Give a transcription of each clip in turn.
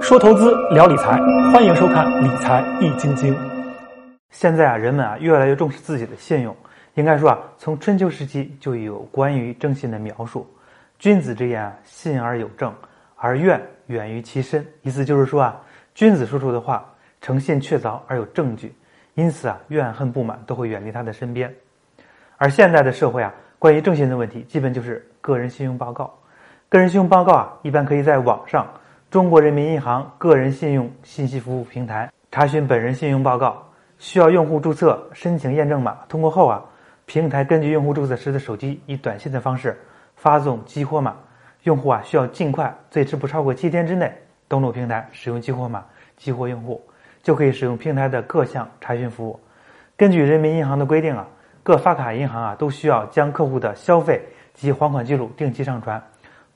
说投资，聊理财，欢迎收看《理财易筋经》。现在啊，人们啊越来越重视自己的信用。应该说啊，从春秋时期就有关于正信的描述。君子之言啊，信而有证，而怨远于其身。意思就是说啊，君子说出的话诚信确凿而有证据，因此啊，怨恨不满都会远离他的身边。而现在的社会啊，关于正信的问题，基本就是个人信用报告。个人信用报告啊，一般可以在网上中国人民银行个人信用信息服务平台查询本人信用报告。需要用户注册申请验证码，通过后啊。平台根据用户注册时的手机以短信的方式发送激活码，用户啊需要尽快，最迟不超过七天之内登录平台使用激活码激活用户，就可以使用平台的各项查询服务。根据人民银行的规定啊，各发卡银行啊都需要将客户的消费及还款记录定期上传，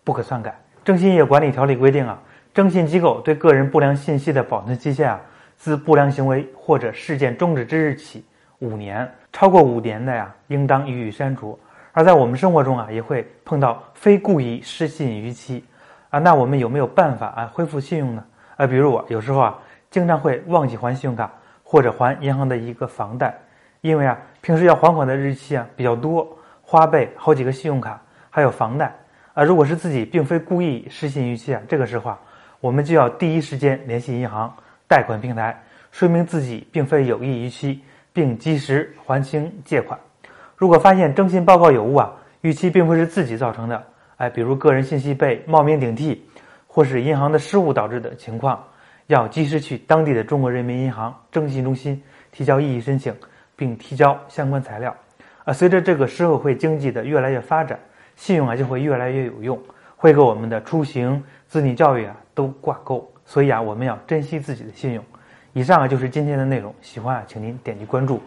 不可篡改。征信业管理条例规定啊，征信机构对个人不良信息的保存期限啊，自不良行为或者事件终止之日起。五年超过五年的呀，应当予以删除。而在我们生活中啊，也会碰到非故意失信逾期啊，那我们有没有办法啊恢复信用呢？啊，比如我有时候啊，经常会忘记还信用卡或者还银行的一个房贷，因为啊，平时要还款的日期啊比较多，花呗好几个信用卡还有房贷啊。如果是自己并非故意失信逾期啊，这个时候啊，我们就要第一时间联系银行贷款平台，说明自己并非有意逾期。并及时还清借款。如果发现征信报告有误啊，逾期并不是自己造成的，哎，比如个人信息被冒名顶替，或是银行的失误导致的情况，要及时去当地的中国人民银行征信中心提交异议申请，并提交相关材料。啊，随着这个社会经济的越来越发展，信用啊就会越来越有用，会和我们的出行、子女教育啊都挂钩。所以啊，我们要珍惜自己的信用。以上啊就是今天的内容，喜欢啊，请您点击关注。